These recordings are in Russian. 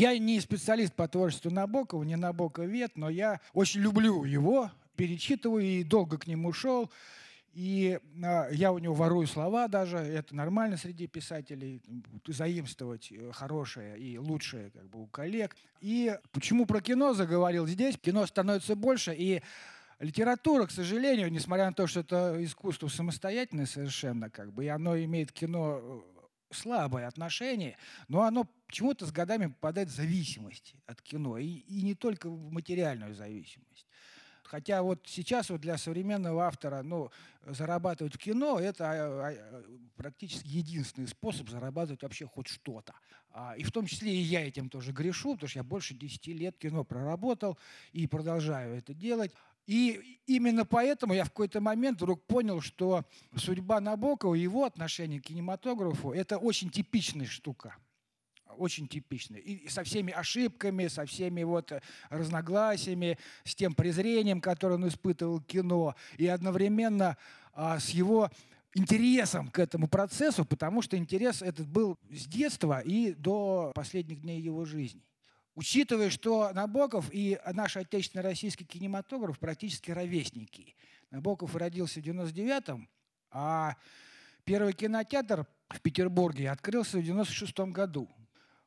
Я не специалист по творчеству Набокова, не Набоковед, но я очень люблю его, перечитываю и долго к нему шел. И а, я у него ворую слова даже, это нормально среди писателей, заимствовать э, хорошее и лучшее как бы у коллег. И почему про кино заговорил здесь? Кино становится больше, и литература, к сожалению, несмотря на то, что это искусство самостоятельное совершенно, как бы, и оно имеет кино э, слабое отношение, но оно почему-то с годами попадает в зависимость от кино, и, и не только в материальную зависимость. Хотя вот сейчас вот для современного автора, ну, зарабатывать в кино – это а, а, практически единственный способ зарабатывать вообще хоть что-то. А, и в том числе и я этим тоже грешу, потому что я больше 10 лет кино проработал и продолжаю это делать. И именно поэтому я в какой-то момент вдруг понял, что судьба Набокова, его отношение к кинематографу – это очень типичная штука очень типичный. И со всеми ошибками, со всеми вот разногласиями, с тем презрением, которое он испытывал к кино, и одновременно а, с его интересом к этому процессу, потому что интерес этот был с детства и до последних дней его жизни. Учитывая, что Набоков и наш отечественный российский кинематограф практически ровесники. Набоков родился в 99-м, а первый кинотеатр в Петербурге открылся в 96 году.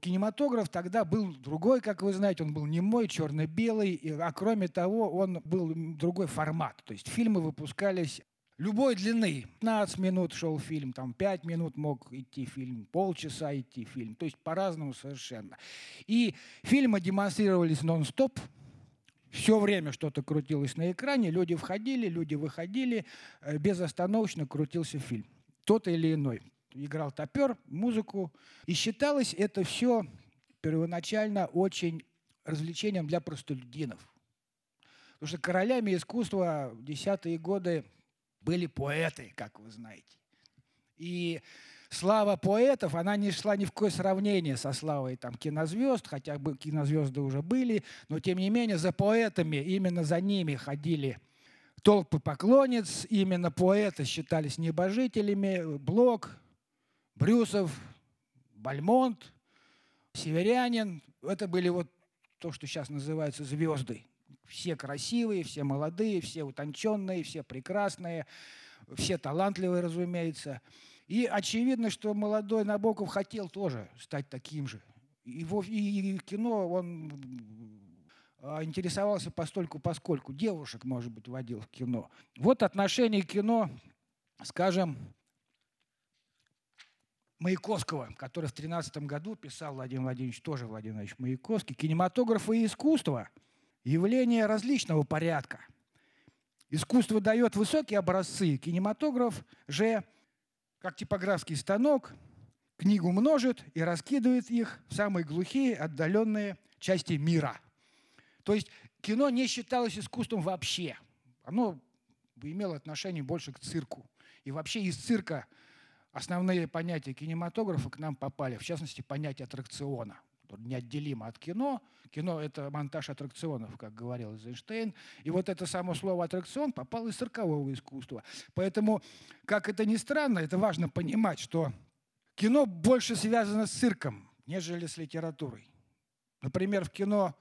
Кинематограф тогда был другой, как вы знаете, он был не мой, черно-белый, а кроме того, он был другой формат. То есть фильмы выпускались любой длины. 15 минут шел фильм, там 5 минут мог идти фильм, полчаса идти фильм. То есть по-разному совершенно. И фильмы демонстрировались нон-стоп, все время что-то крутилось на экране, люди входили, люди выходили, э, безостановочно крутился фильм. Тот или иной играл топер, музыку. И считалось это все первоначально очень развлечением для простолюдинов. Потому что королями искусства в десятые годы были поэты, как вы знаете. И слава поэтов, она не шла ни в какое сравнение со славой там, кинозвезд, хотя бы кинозвезды уже были, но тем не менее за поэтами, именно за ними ходили толпы поклонниц, именно поэты считались небожителями, Блок, Брюсов, Бальмонт, Северянин. Это были вот то, что сейчас называется звезды. Все красивые, все молодые, все утонченные, все прекрасные, все талантливые, разумеется. И очевидно, что молодой Набоков хотел тоже стать таким же. Его, и кино он а, интересовался постольку поскольку. Девушек, может быть, водил в кино. Вот отношение кино, скажем, Маяковского, который в 13 году писал Владимир Владимирович, тоже Владимир Владимирович Маяковский, кинематограф и искусство – явление различного порядка. Искусство дает высокие образцы, кинематограф же, как типографский станок, книгу множит и раскидывает их в самые глухие, отдаленные части мира. То есть кино не считалось искусством вообще. Оно имело отношение больше к цирку. И вообще из цирка – основные понятия кинематографа к нам попали, в частности, понятие аттракциона неотделимо от кино. Кино – это монтаж аттракционов, как говорил Эйзенштейн. И вот это само слово «аттракцион» попало из циркового искусства. Поэтому, как это ни странно, это важно понимать, что кино больше связано с цирком, нежели с литературой. Например, в кино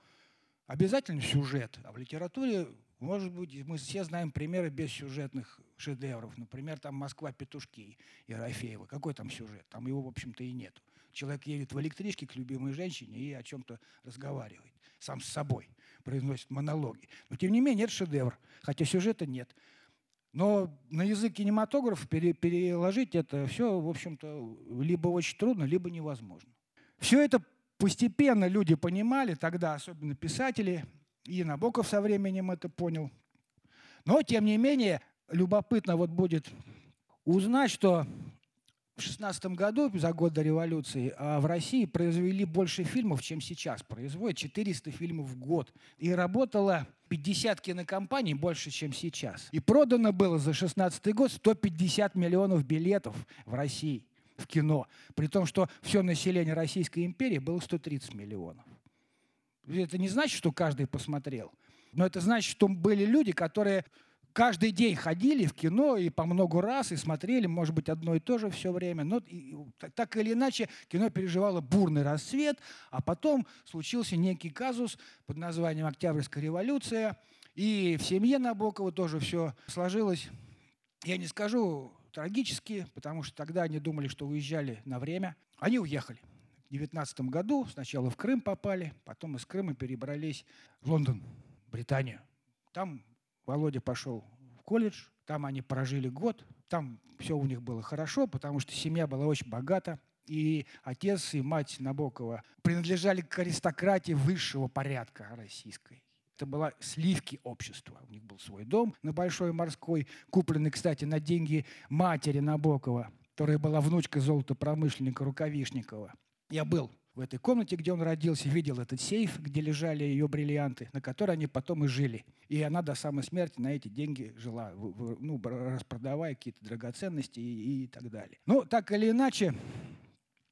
обязательно сюжет, а в литературе может быть, мы все знаем примеры бессюжетных шедевров. Например, там «Москва-петушки» Ерофеева. Какой там сюжет? Там его, в общем-то, и нет. Человек едет в электричке к любимой женщине и о чем-то разговаривает. Сам с собой. Произносит монологи. Но, тем не менее, это шедевр. Хотя сюжета нет. Но на язык кинематографа пере, переложить это все, в общем-то, либо очень трудно, либо невозможно. Все это постепенно люди понимали, тогда особенно писатели, и Набоков со временем это понял. Но, тем не менее, любопытно вот будет узнать, что в 16 году, за год до революции, а в России произвели больше фильмов, чем сейчас производят. 400 фильмов в год. И работало 50 кинокомпаний больше, чем сейчас. И продано было за 16 год 150 миллионов билетов в России в кино. При том, что все население Российской империи было 130 миллионов. Это не значит, что каждый посмотрел. Но это значит, что были люди, которые каждый день ходили в кино и по много раз, и смотрели, может быть, одно и то же все время. Но и, так или иначе кино переживало бурный расцвет, а потом случился некий казус под названием «Октябрьская революция», и в семье Набокова тоже все сложилось, я не скажу трагически, потому что тогда они думали, что уезжали на время. Они уехали. В 19 году сначала в Крым попали, потом из Крыма перебрались в Лондон, Британию. Там Володя пошел в колледж, там они прожили год, там все у них было хорошо, потому что семья была очень богата. И отец и мать Набокова принадлежали к аристократии высшего порядка российской. Это была сливки общества. У них был свой дом на Большой Морской, купленный, кстати, на деньги матери Набокова, которая была внучкой золотопромышленника Рукавишникова. Я был в этой комнате, где он родился, видел этот сейф, где лежали ее бриллианты, на который они потом и жили. И она до самой смерти на эти деньги жила, ну, распродавая какие-то драгоценности и, и так далее. Ну, так или иначе,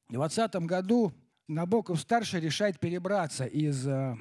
в 20 году Набоков-старший решает перебраться из э,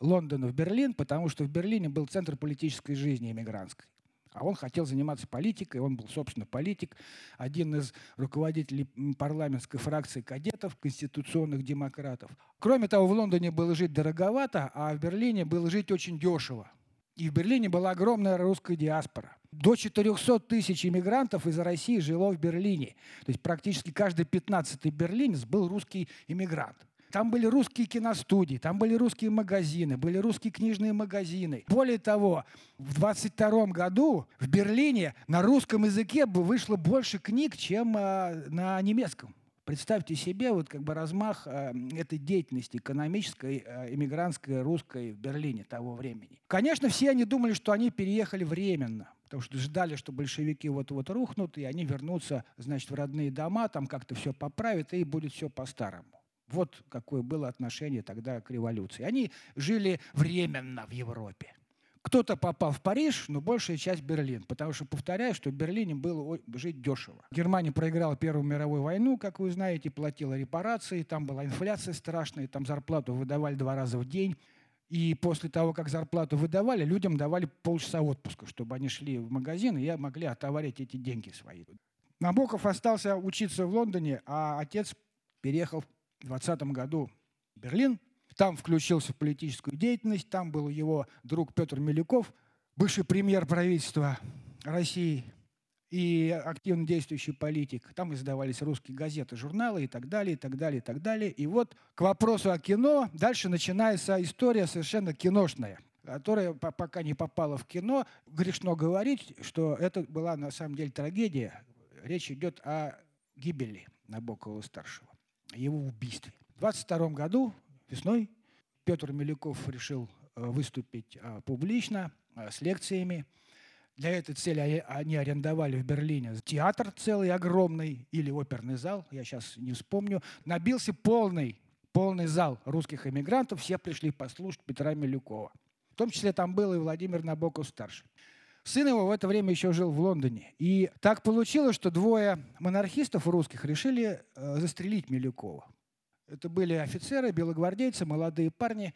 Лондона в Берлин, потому что в Берлине был центр политической жизни эмигрантской. А он хотел заниматься политикой, он был, собственно, политик, один из руководителей парламентской фракции кадетов, конституционных демократов. Кроме того, в Лондоне было жить дороговато, а в Берлине было жить очень дешево. И в Берлине была огромная русская диаспора. До 400 тысяч иммигрантов из России жило в Берлине. То есть практически каждый 15-й берлинец был русский иммигрант. Там были русские киностудии, там были русские магазины, были русские книжные магазины. Более того, в 22 году в Берлине на русском языке вышло больше книг, чем э, на немецком. Представьте себе вот как бы размах э, этой деятельности экономической, э, русской в Берлине того времени. Конечно, все они думали, что они переехали временно, потому что ждали, что большевики вот-вот рухнут, и они вернутся, значит, в родные дома, там как-то все поправят, и будет все по-старому. Вот какое было отношение тогда к революции. Они жили временно в Европе. Кто-то попал в Париж, но большая часть Берлин. Потому что, повторяю, что в Берлине было жить дешево. Германия проиграла Первую мировую войну, как вы знаете, платила репарации, там была инфляция страшная, там зарплату выдавали два раза в день. И после того, как зарплату выдавали, людям давали полчаса отпуска, чтобы они шли в магазин и могли отоварить эти деньги свои. Набоков остался учиться в Лондоне, а отец переехал 2020 году Берлин. Там включился в политическую деятельность. Там был его друг Петр Милюков, бывший премьер правительства России и активно действующий политик. Там издавались русские газеты, журналы и так далее, и так далее, и так далее. И вот к вопросу о кино дальше начинается история совершенно киношная которая пока не попала в кино. Грешно говорить, что это была на самом деле трагедия. Речь идет о гибели Набокова-старшего его убийстве. В 22 году, весной, Петр Милюков решил э, выступить э, публично э, с лекциями. Для этой цели они арендовали в Берлине театр целый огромный или оперный зал, я сейчас не вспомню. Набился полный, полный зал русских эмигрантов, все пришли послушать Петра Милюкова. В том числе там был и Владимир Набоков-старший. Сын его в это время еще жил в Лондоне. И так получилось, что двое монархистов русских решили э, застрелить Милюкова. Это были офицеры, белогвардейцы, молодые парни.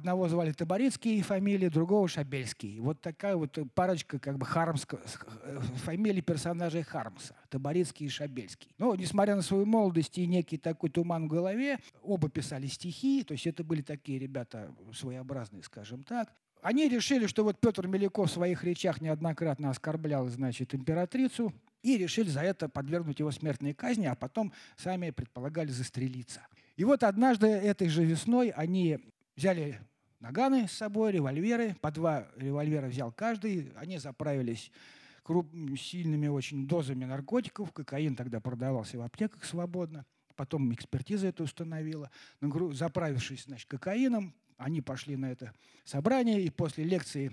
Одного звали Таборицкий фамилия, другого Шабельский. Вот такая вот парочка как бы хармская, э, фамилий персонажей Хармса. Таборицкий и Шабельский. Но, несмотря на свою молодость и некий такой туман в голове, оба писали стихи, то есть это были такие ребята своеобразные, скажем так. Они решили, что вот Петр Меляков в своих речах неоднократно оскорблял, значит, императрицу, и решили за это подвергнуть его смертной казни, а потом сами предполагали застрелиться. И вот однажды этой же весной они взяли наганы с собой, револьверы, по два револьвера взял каждый, они заправились круп, сильными очень дозами наркотиков, кокаин тогда продавался в аптеках свободно, потом экспертиза это установила, заправившись значит, кокаином, они пошли на это собрание, и после лекции,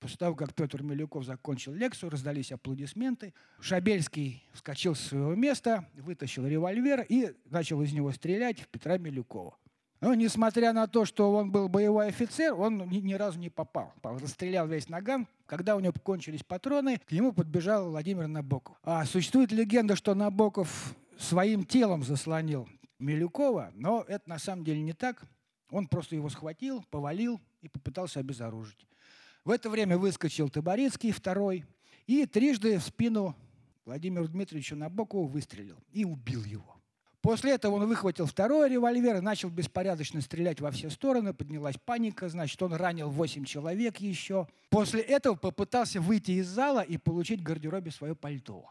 после того, как Петр Милюков закончил лекцию, раздались аплодисменты. Шабельский вскочил с своего места, вытащил револьвер и начал из него стрелять в Петра Милюкова. Но, несмотря на то, что он был боевой офицер, он ни, разу не попал. Расстрелял весь наган. Когда у него кончились патроны, к нему подбежал Владимир Набоков. А существует легенда, что Набоков своим телом заслонил Милюкова, но это на самом деле не так. Он просто его схватил, повалил и попытался обезоружить. В это время выскочил Таборецкий, второй, и трижды в спину Владимиру Дмитриевичу Набокову выстрелил и убил его. После этого он выхватил второй револьвер и начал беспорядочно стрелять во все стороны. Поднялась паника, значит, он ранил 8 человек еще. После этого попытался выйти из зала и получить в гардеробе свое пальто.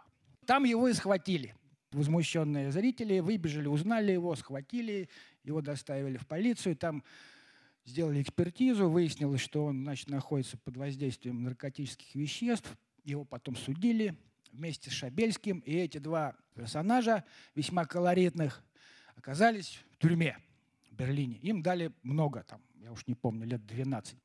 Там его и схватили. Возмущенные зрители выбежали, узнали его, схватили, его доставили в полицию. Там сделали экспертизу, выяснилось, что он значит, находится под воздействием наркотических веществ. Его потом судили, вместе с Шабельским. И эти два персонажа, весьма колоритных, оказались в тюрьме в Берлине. Им дали много, там, я уж не помню, лет 12.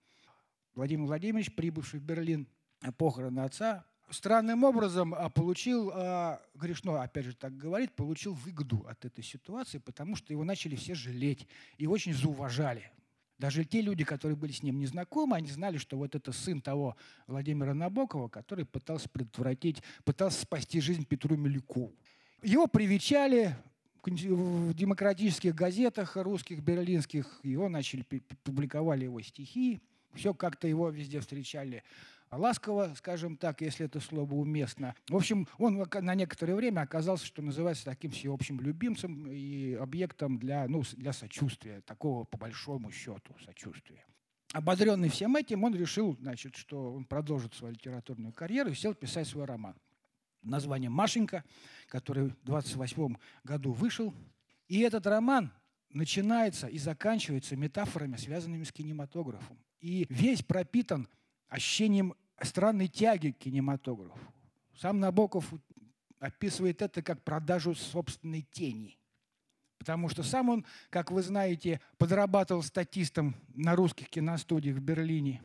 Владимир Владимирович, прибывший в Берлин, похороны отца, странным образом а, получил, а, грешно опять же так говорить, получил выгоду от этой ситуации, потому что его начали все жалеть и очень зауважали. Даже те люди, которые были с ним не знакомы, они знали, что вот это сын того Владимира Набокова, который пытался предотвратить, пытался спасти жизнь Петру Милюкову. Его привечали в демократических газетах русских, берлинских. Его начали, публиковали его стихи. Все как-то его везде встречали ласково, скажем так, если это слово уместно. В общем, он на некоторое время оказался, что называется, таким всеобщим любимцем и объектом для, ну, для сочувствия, такого по большому счету сочувствия. Ободренный всем этим, он решил, значит, что он продолжит свою литературную карьеру и сел писать свой роман. Названием «Машенька», который в 28 году вышел. И этот роман начинается и заканчивается метафорами, связанными с кинематографом. И весь пропитан ощущением странной тяги к кинематографу. Сам Набоков описывает это как продажу собственной тени. Потому что сам он, как вы знаете, подрабатывал статистом на русских киностудиях в Берлине.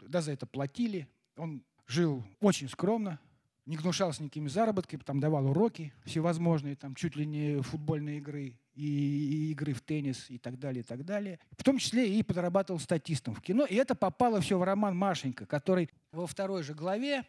Да за это платили. Он жил очень скромно, не гнушался никакими заработками, там давал уроки всевозможные, там чуть ли не футбольные игры и, и игры в теннис и так далее, и так далее. В том числе и подрабатывал статистом в кино. И это попало все в роман «Машенька», который во второй же главе,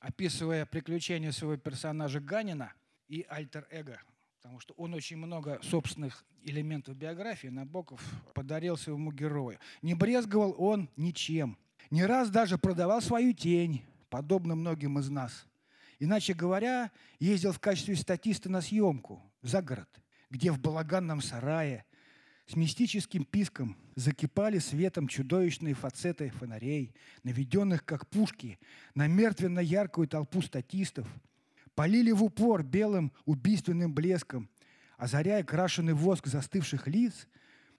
описывая приключения своего персонажа Ганина и альтер-эго, потому что он очень много собственных элементов биографии Набоков подарил своему герою. Не брезговал он ничем. Не раз даже продавал свою тень, подобно многим из нас – Иначе говоря, ездил в качестве статиста на съемку за город, где в балаганном сарае с мистическим писком закипали светом чудовищные фацеты фонарей, наведенных как пушки на мертвенно-яркую толпу статистов, полили в упор белым убийственным блеском, озаряя крашеный воск застывших лиц,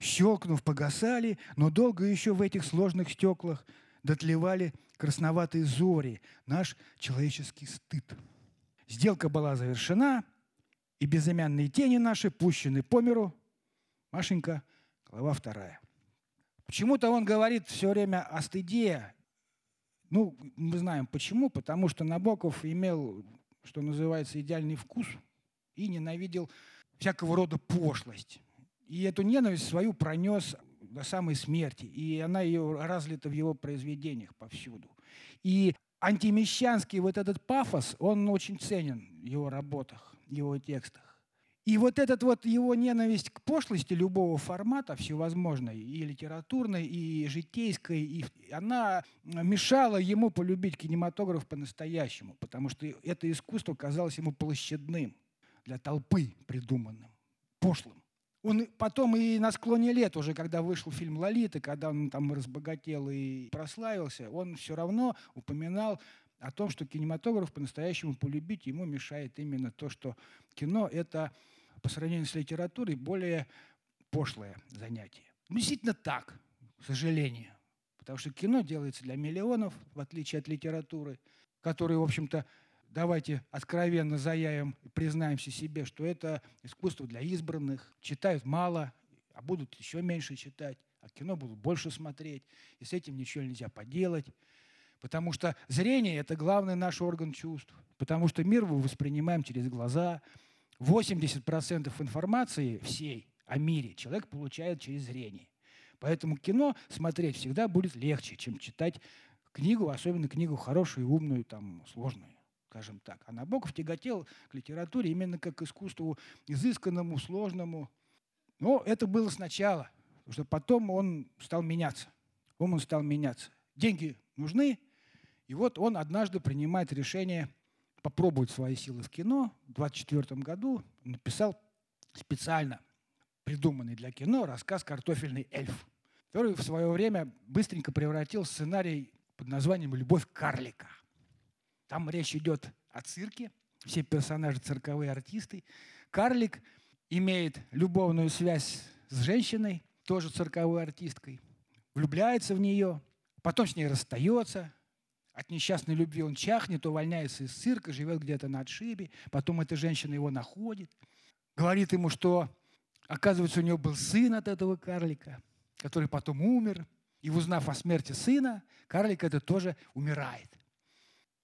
щелкнув, погасали, но долго еще в этих сложных стеклах дотлевали красноватые зори, наш человеческий стыд. Сделка была завершена, и безымянные тени наши пущены по миру. Машенька, глава вторая. Почему-то он говорит все время о стыде. Ну, мы знаем почему. Потому что Набоков имел, что называется, идеальный вкус и ненавидел всякого рода пошлость. И эту ненависть свою пронес до самой смерти. И она ее разлита в его произведениях повсюду. И антимещанский вот этот пафос, он очень ценен в его работах, в его текстах. И вот этот вот его ненависть к пошлости любого формата, всевозможной, и литературной, и житейской, и она мешала ему полюбить кинематограф по-настоящему, потому что это искусство казалось ему площадным, для толпы придуманным, пошлым. Он потом и на склоне лет, уже когда вышел фильм «Лолита», когда он там разбогател и прославился, он все равно упоминал о том, что кинематограф по-настоящему полюбить ему мешает именно то, что кино – это по сравнению с литературой более пошлое занятие. Действительно так, к сожалению. Потому что кино делается для миллионов, в отличие от литературы, которые, в общем-то, давайте откровенно заявим, признаемся себе, что это искусство для избранных. Читают мало, а будут еще меньше читать, а кино будут больше смотреть, и с этим ничего нельзя поделать. Потому что зрение – это главный наш орган чувств. Потому что мир мы воспринимаем через глаза. 80% информации всей о мире человек получает через зрение. Поэтому кино смотреть всегда будет легче, чем читать книгу, особенно книгу хорошую, умную, там, сложную скажем так. А Набоков тяготел к литературе именно как к искусству изысканному, сложному. Но это было сначала, потому что потом он стал меняться. Он стал меняться. Деньги нужны. И вот он однажды принимает решение попробовать свои силы в кино. В 24 году написал специально придуманный для кино рассказ «Картофельный эльф», который в свое время быстренько превратил в сценарий под названием «Любовь карлика». Там речь идет о цирке, все персонажи цирковые артисты. Карлик имеет любовную связь с женщиной, тоже цирковой артисткой, влюбляется в нее, потом с ней расстается, от несчастной любви он чахнет, увольняется из цирка, живет где-то на отшибе, потом эта женщина его находит, говорит ему, что, оказывается, у него был сын от этого карлика, который потом умер, и узнав о смерти сына, карлик это тоже умирает.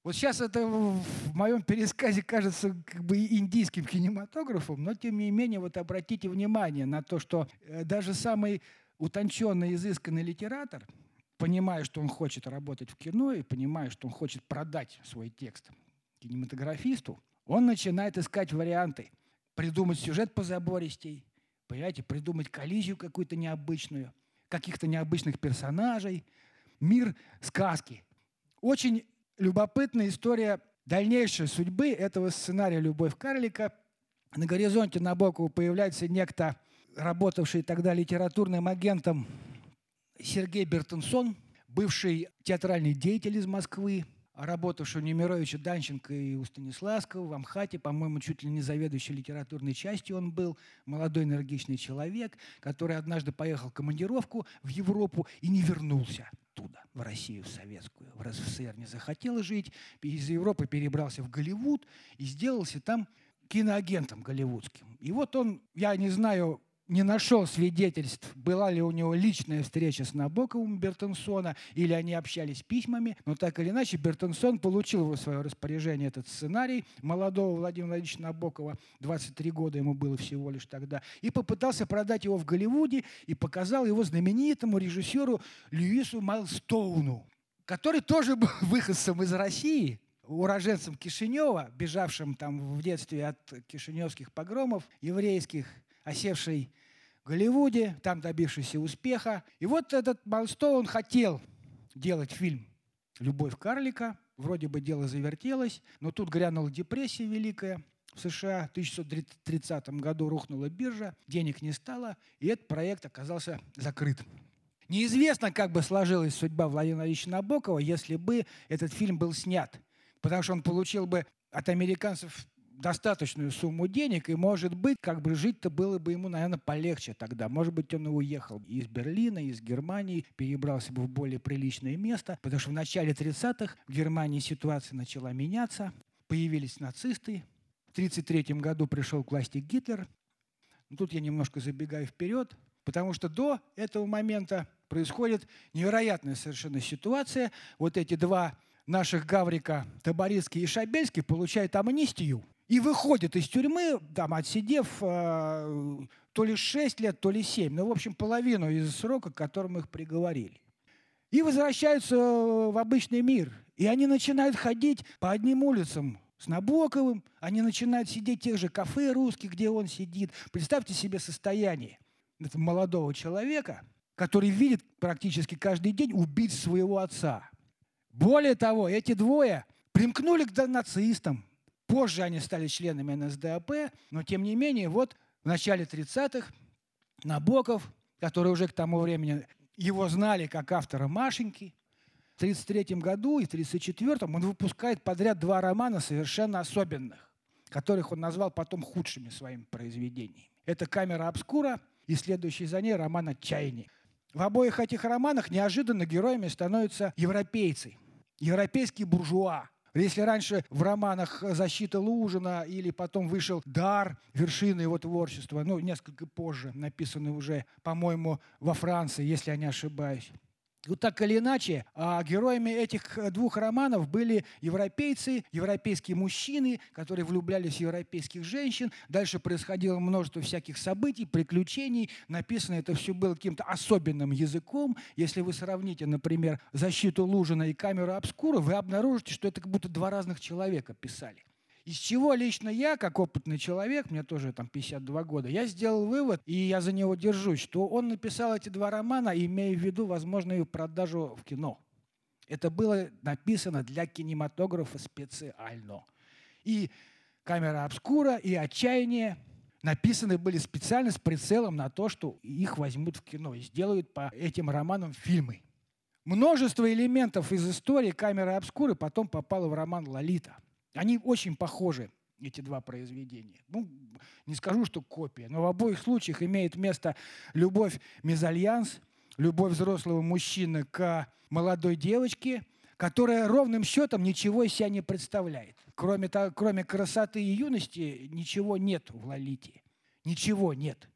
Вот сейчас это в моем пересказе кажется как бы индийским кинематографом, но тем не менее вот обратите внимание на то, что э, даже самый утонченный, изысканный литератор, понимая, что он хочет работать в кино и понимая, что он хочет продать свой текст кинематографисту, он начинает искать варианты, придумать сюжет позабористей, понимаете, придумать коллизию какую-то необычную, каких-то необычных персонажей, мир сказки. Очень любопытная история дальнейшей судьбы этого сценария «Любовь карлика». На горизонте Набокова появляется некто, работавший тогда литературным агентом Сергей Бертенсон, бывший театральный деятель из Москвы, работавший у Немировича Данченко и у Станиславского в Амхате, по-моему, чуть ли не заведующий литературной частью он был, молодой энергичный человек, который однажды поехал в командировку в Европу и не вернулся оттуда, в Россию, в советскую, в РСФСР не захотел жить, из Европы перебрался в Голливуд и сделался там киноагентом голливудским. И вот он, я не знаю, не нашел свидетельств, была ли у него личная встреча с Набоковым Бертенсона, или они общались письмами, но так или иначе Бертенсон получил в свое распоряжение этот сценарий молодого Владимира Владимировича Набокова, 23 года ему было всего лишь тогда, и попытался продать его в Голливуде и показал его знаменитому режиссеру Льюису Майлстоуну, который тоже был выходцем из России, уроженцем Кишинева, бежавшим там в детстве от кишиневских погромов еврейских, осевший в Голливуде, там добившийся успеха. И вот этот Малстоун хотел делать фильм «Любовь карлика». Вроде бы дело завертелось, но тут грянула депрессия великая в США. В 1930 году рухнула биржа, денег не стало, и этот проект оказался закрыт. Неизвестно, как бы сложилась судьба Владимира Владимировича Набокова, если бы этот фильм был снят. Потому что он получил бы от американцев достаточную сумму денег, и, может быть, как бы жить-то было бы ему, наверное, полегче тогда. Может быть, он уехал из Берлина, из Германии, перебрался бы в более приличное место, потому что в начале 30-х в Германии ситуация начала меняться, появились нацисты, в 1933 году пришел к власти Гитлер. Но тут я немножко забегаю вперед, потому что до этого момента происходит невероятная совершенно ситуация. Вот эти два наших Гаврика, Таборицкий и Шабельский, получают амнистию и выходит из тюрьмы, там, отсидев э, то ли 6 лет, то ли 7, ну, в общем, половину из срока, к которому их приговорили. И возвращаются в обычный мир. И они начинают ходить по одним улицам с Набоковым, они начинают сидеть в тех же кафе русских, где он сидит. Представьте себе состояние этого молодого человека, который видит практически каждый день убить своего отца. Более того, эти двое примкнули к нацистам, Позже они стали членами НСДАП, но тем не менее, вот в начале 30-х Набоков, который уже к тому времени его знали как автора «Машеньки», в 1933 году и в 1934 он выпускает подряд два романа совершенно особенных, которых он назвал потом худшими своими произведениями. Это «Камера обскура» и следующий за ней роман «Отчаяние». В обоих этих романах неожиданно героями становятся европейцы, европейские буржуа, если раньше в романах «Защита Лужина» или потом вышел «Дар», вершины его творчества, ну, несколько позже, написанный уже, по-моему, во Франции, если я не ошибаюсь, вот так или иначе, а героями этих э, двух романов были европейцы, европейские мужчины, которые влюблялись в европейских женщин. Дальше происходило множество всяких событий, приключений. Написано это все было каким-то особенным языком. Если вы сравните, например, «Защиту Лужина» и «Камеру обскура», вы обнаружите, что это как будто два разных человека писали. Из чего лично я, как опытный человек, мне тоже там 52 года, я сделал вывод, и я за него держусь, что он написал эти два романа, имея в виду возможную продажу в кино. Это было написано для кинематографа специально. И «Камера обскура», и «Отчаяние» написаны были специально с прицелом на то, что их возьмут в кино и сделают по этим романам фильмы. Множество элементов из истории камеры обскуры потом попало в роман «Лолита». Они очень похожи, эти два произведения. Ну, не скажу, что копия, но в обоих случаях имеет место любовь-мезальянс, любовь взрослого мужчины к молодой девочке, которая ровным счетом ничего из себя не представляет. Кроме, того, кроме красоты и юности ничего нет в Лолите. Ничего нет.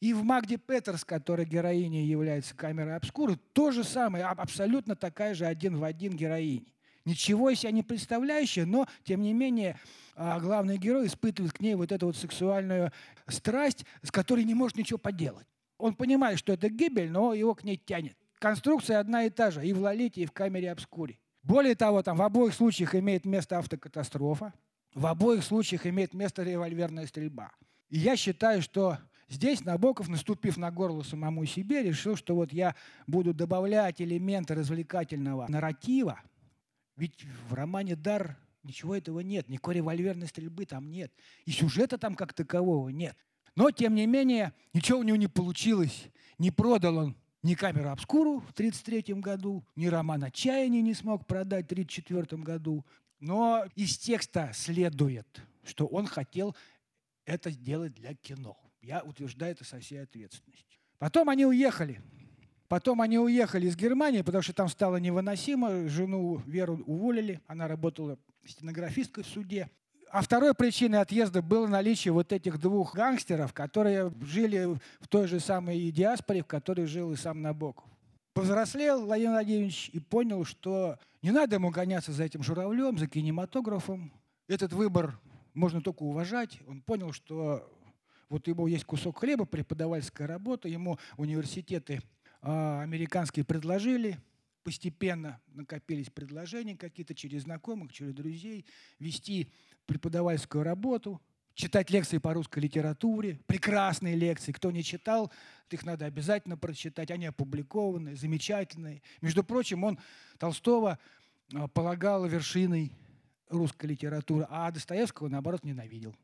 И в Магде Петерс, которая героиней является камерой обскуры, то же самое, абсолютно такая же один в один героиня. Ничего из себя не представляющая, но, тем не менее, а, главный герой испытывает к ней вот эту вот сексуальную страсть, с которой не может ничего поделать. Он понимает, что это гибель, но его к ней тянет. Конструкция одна и та же и в «Лолите», и в «Камере обскуре». Более того, там в обоих случаях имеет место автокатастрофа, в обоих случаях имеет место револьверная стрельба. И я считаю, что Здесь Набоков, наступив на горло самому себе, решил, что вот я буду добавлять элементы развлекательного нарратива, ведь в романе «Дар» ничего этого нет, никакой револьверной стрельбы там нет, и сюжета там как такового нет. Но, тем не менее, ничего у него не получилось. Не продал он ни камеру обскуру в 1933 году, ни роман «Отчаяние» не смог продать в 1934 году. Но из текста следует, что он хотел это сделать для кино. Я утверждаю это со всей ответственностью. Потом они уехали. Потом они уехали из Германии, потому что там стало невыносимо. Жену Веру уволили. Она работала стенографисткой в суде. А второй причиной отъезда было наличие вот этих двух гангстеров, которые жили в той же самой диаспоре, в которой жил и сам Набоков. Повзрослел Владимир Владимирович и понял, что не надо ему гоняться за этим журавлем, за кинематографом. Этот выбор можно только уважать. Он понял, что вот ему есть кусок хлеба, преподавательская работа, ему университеты американские предложили, постепенно накопились предложения какие-то через знакомых, через друзей, вести преподавательскую работу, читать лекции по русской литературе, прекрасные лекции. Кто не читал, их надо обязательно прочитать. Они опубликованы, замечательные. Между прочим, он Толстого а, полагал вершиной русской литературы, а Достоевского, наоборот, ненавидел.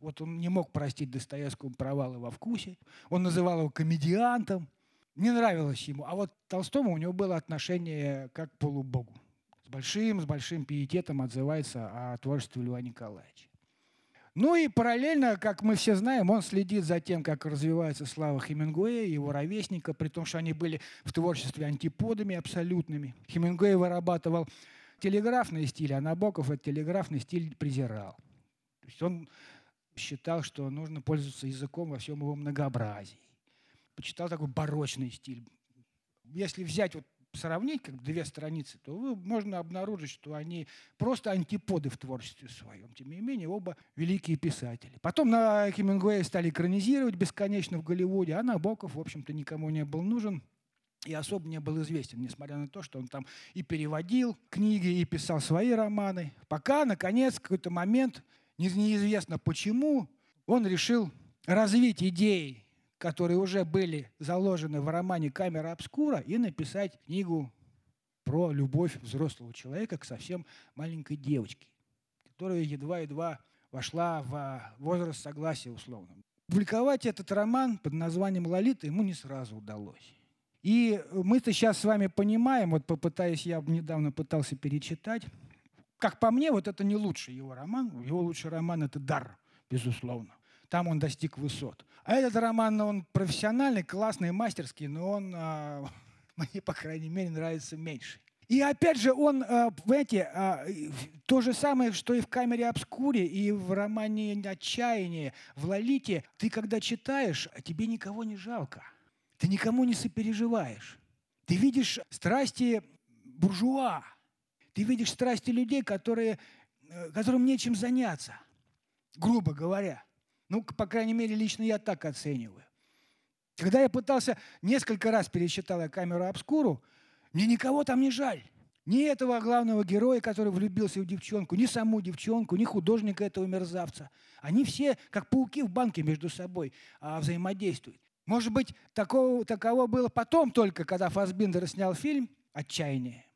Вот он не мог простить Достоевскому провалы во вкусе. Он называл его комедиантом. Не нравилось ему. А вот Толстому у него было отношение как к полубогу. С большим, с большим пиететом отзывается о творчестве Льва Николаевича. Ну и параллельно, как мы все знаем, он следит за тем, как развивается слава Хемингуэя, его ровесника, при том, что они были в творчестве антиподами абсолютными. Хемингуэй вырабатывал телеграфный стиль, а Набоков этот телеграфный стиль презирал. То есть он считал, что нужно пользоваться языком во всем его многообразии. Почитал такой барочный стиль. Если взять вот сравнить как две страницы, то вы, можно обнаружить, что они просто антиподы в творчестве своем. Тем не менее, оба великие писатели. Потом на Хемингуэя стали экранизировать бесконечно в Голливуде, а Набоков, в общем-то, никому не был нужен и особо не был известен, несмотря на то, что он там и переводил книги, и писал свои романы. Пока, наконец, в какой-то момент неизвестно почему, он решил развить идеи, которые уже были заложены в романе «Камера обскура», и написать книгу про любовь взрослого человека к совсем маленькой девочке, которая едва-едва вошла в возраст согласия условно. Публиковать этот роман под названием «Лолита» ему не сразу удалось. И мы-то сейчас с вами понимаем, вот попытаясь, я недавно пытался перечитать, как по мне, вот это не лучший его роман. Его лучший роман – это «Дар», безусловно. Там он достиг высот. А этот роман, ну, он профессиональный, классный, мастерский, но он, э, мне, по крайней мере, нравится меньше. И опять же, он, э, понимаете, э, то же самое, что и в «Камере обскуре», и в романе «Отчаяние», в «Лолите». Ты, когда читаешь, тебе никого не жалко. Ты никому не сопереживаешь. Ты видишь страсти буржуа, ты видишь страсти людей, которые, э, которым нечем заняться, грубо говоря. Ну, по крайней мере, лично я так оцениваю. Когда я пытался, несколько раз пересчитал я камеру обскуру, мне никого там не жаль. Ни этого главного героя, который влюбился в девчонку, ни саму девчонку, ни художника этого мерзавца. Они все, как пауки в банке, между собой а, взаимодействуют. Может быть, такого, таково было потом только, когда Фасбиндер снял фильм «Отчаяние».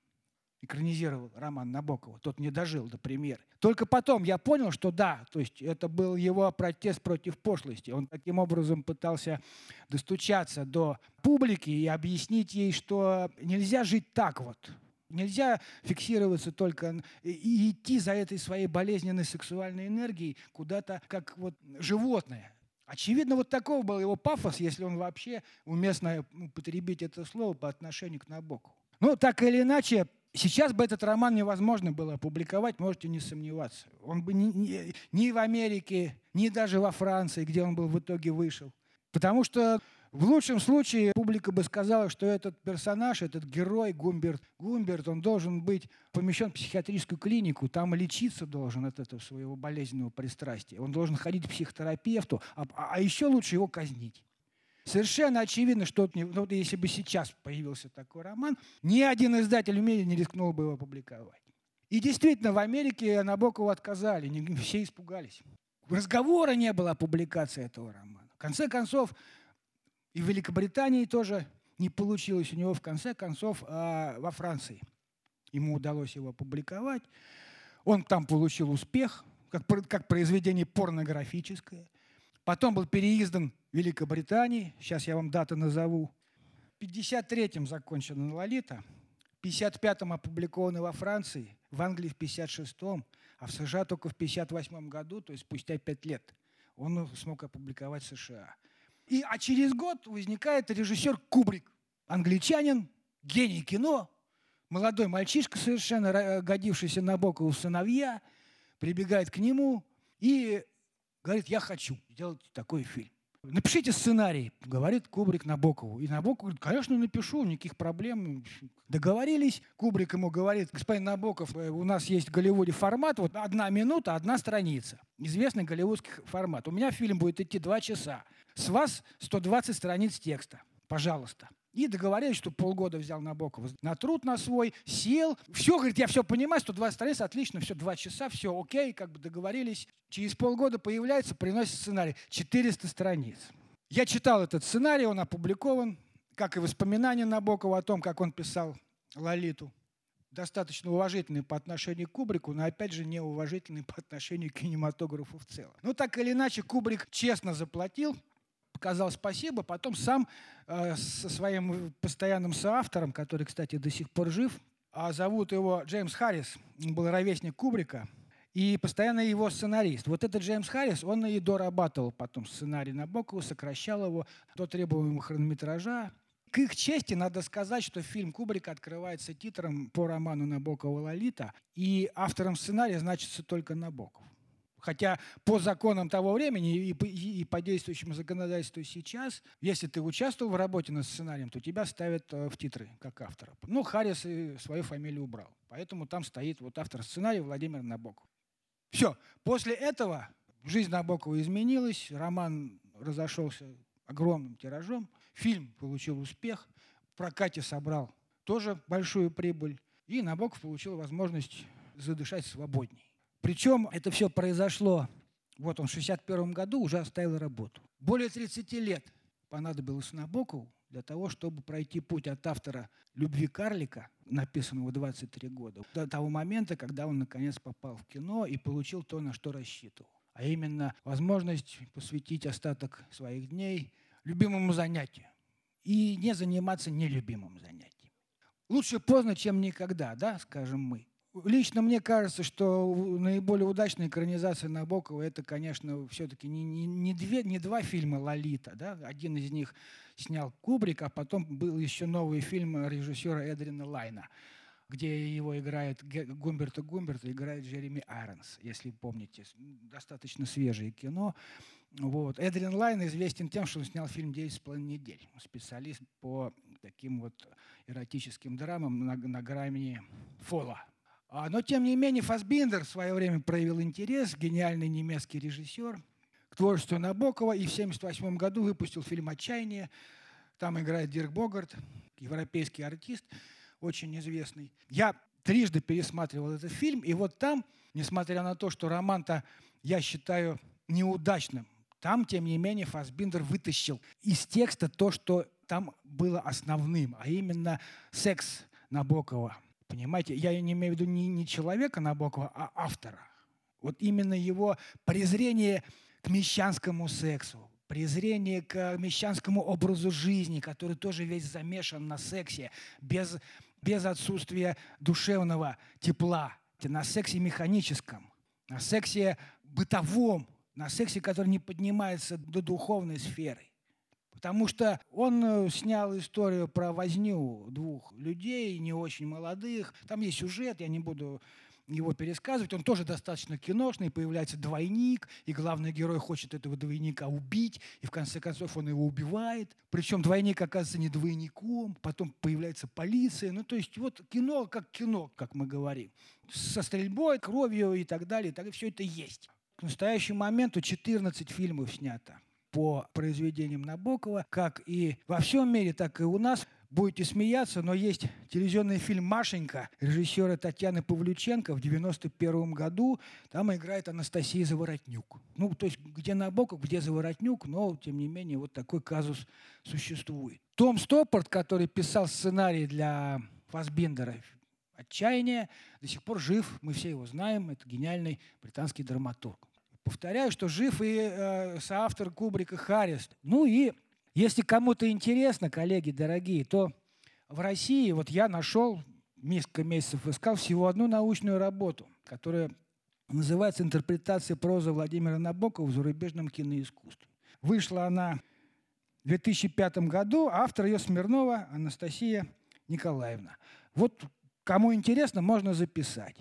Экранизировал роман Набокова. Тот не дожил до премьеры. Только потом я понял, что да, то есть это был его протест против пошлости. Он таким образом пытался достучаться до публики и объяснить ей, что нельзя жить так вот. Нельзя фиксироваться только и идти за этой своей болезненной сексуальной энергией куда-то как вот животное. Очевидно, вот такого был его пафос, если он вообще уместно употребить это слово по отношению к Набоку. Ну, так или иначе, Сейчас бы этот роман невозможно было опубликовать, можете не сомневаться. Он бы ни, ни, ни в Америке, ни даже во Франции, где он был в итоге вышел. Потому что в лучшем случае публика бы сказала, что этот персонаж, этот герой Гумберт, Гумберт, он должен быть помещен в психиатрическую клинику, там лечиться должен от этого своего болезненного пристрастия. Он должен ходить к психотерапевту, а, а еще лучше его казнить. Совершенно очевидно, что ну, вот если бы сейчас появился такой роман, ни один издатель в мире не рискнул бы его опубликовать. И действительно, в Америке Набокову отказали, все испугались. Разговора не было о публикации этого романа. В конце концов, и в Великобритании тоже не получилось у него, в конце концов, а во Франции. Ему удалось его опубликовать. Он там получил успех, как произведение порнографическое. Потом был переиздан Великобритании, сейчас я вам даты назову. В 53-м закончена «Лолита», в 55-м опубликована во Франции, в Англии в 56-м, а в США только в 58 году, то есть спустя 5 лет, он смог опубликовать в США. И, а через год возникает режиссер Кубрик, англичанин, гений кино, молодой мальчишка совершенно, годившийся на Бокову сыновья, прибегает к нему и говорит, я хочу сделать такой фильм. Напишите сценарий, говорит Кубрик Набокову. И Набоков говорит, конечно, напишу, никаких проблем. Договорились. Кубрик ему говорит, господин Набоков, э, у нас есть в Голливуде формат, вот одна минута, одна страница. Известный голливудский формат. У меня фильм будет идти два часа. С вас 120 страниц текста. Пожалуйста. И договорились, что полгода взял Набоков на труд на свой, сел. Все, говорит, я все понимаю, 120 страниц, отлично, все, два часа, все окей, как бы договорились. Через полгода появляется, приносит сценарий. 400 страниц. Я читал этот сценарий, он опубликован, как и воспоминания Набокова о том, как он писал «Лолиту». Достаточно уважительный по отношению к Кубрику, но опять же неуважительный по отношению к кинематографу в целом. Ну, так или иначе, Кубрик честно заплатил сказал спасибо, потом сам э, со своим постоянным соавтором, который, кстати, до сих пор жив, а зовут его Джеймс Харрис, он был ровесник Кубрика, и постоянно его сценарист. Вот этот Джеймс Харрис, он и дорабатывал потом сценарий Набокова, сокращал его до требуемого хронометража. К их чести надо сказать, что фильм Кубрика открывается титром по роману Набокова «Лолита», и автором сценария значится только Набоков. Хотя по законам того времени и по, действующему законодательству сейчас, если ты участвовал в работе над сценарием, то тебя ставят э, в титры как автора. Ну, Харрис и свою фамилию убрал. Поэтому там стоит вот автор сценария Владимир Набоков. Все. После этого жизнь Набокова изменилась, роман разошелся огромным тиражом, фильм получил успех, в прокате собрал тоже большую прибыль, и Набоков получил возможность задышать свободней. Причем это все произошло, вот он в 61 году уже оставил работу. Более 30 лет понадобилось Набокову для того, чтобы пройти путь от автора «Любви карлика», написанного 23 года, до того момента, когда он наконец попал в кино и получил то, на что рассчитывал. А именно возможность посвятить остаток своих дней любимому занятию и не заниматься нелюбимым занятием. Лучше поздно, чем никогда, да, скажем мы. Лично мне кажется, что наиболее удачная экранизация Набокова это, конечно, все-таки не, не, не, две, не два фильма «Лолита». Да? Один из них снял Кубрик, а потом был еще новый фильм режиссера Эдрина Лайна, где его играет Гумберта Гумберта, играет Джереми Айронс, если помните. Достаточно свежее кино. Вот. Эдрин Лайн известен тем, что он снял фильм «Девять с половиной недель». Специалист по таким вот эротическим драмам на, на грани фола. А, но, тем не менее, Фасбиндер в свое время проявил интерес, гениальный немецкий режиссер, к творчеству Набокова, и в 1978 году выпустил фильм «Отчаяние». Там играет Дирк Богарт, европейский артист, очень известный. Я трижды пересматривал этот фильм, и вот там, несмотря на то, что роман-то я считаю неудачным, там, тем не менее, Фасбиндер вытащил из текста то, что там было основным, а именно секс Набокова – Понимаете, я не имею в виду не, не человека Набокова, а автора. Вот именно его презрение к мещанскому сексу, презрение к мещанскому образу жизни, который тоже весь замешан на сексе, без, без отсутствия душевного тепла, на сексе механическом, на сексе бытовом, на сексе, который не поднимается до духовной сферы. Потому что он э, снял историю про возню двух людей, не очень молодых. Там есть сюжет, я не буду его пересказывать. Он тоже достаточно киношный, появляется двойник, и главный герой хочет этого двойника убить, и в конце концов он его убивает. Причем двойник оказывается не двойником, потом появляется полиция. Ну, то есть вот кино как кино, как мы говорим. Со стрельбой, кровью и так далее. И так, все это есть. К настоящему моменту 14 фильмов снято по произведениям Набокова, как и во всем мире, так и у нас. Будете смеяться, но есть телевизионный фильм «Машенька» режиссера Татьяны Павлюченко в 91 году. Там играет Анастасия Заворотнюк. Ну, то есть где Набоков, где Заворотнюк, но, тем не менее, вот такой казус существует. Том Стоппорт, который писал сценарий для Фасбиндера «Отчаяние», до сих пор жив, мы все его знаем, это гениальный британский драматург. Повторяю, что жив и э, соавтор Кубрика Харрис. Ну и если кому-то интересно, коллеги дорогие, то в России вот я нашел несколько месяцев искал всего одну научную работу, которая называется «Интерпретация прозы Владимира Набокова в зарубежном киноискусстве». Вышла она в 2005 году, автор ее Смирнова Анастасия Николаевна. Вот кому интересно, можно записать.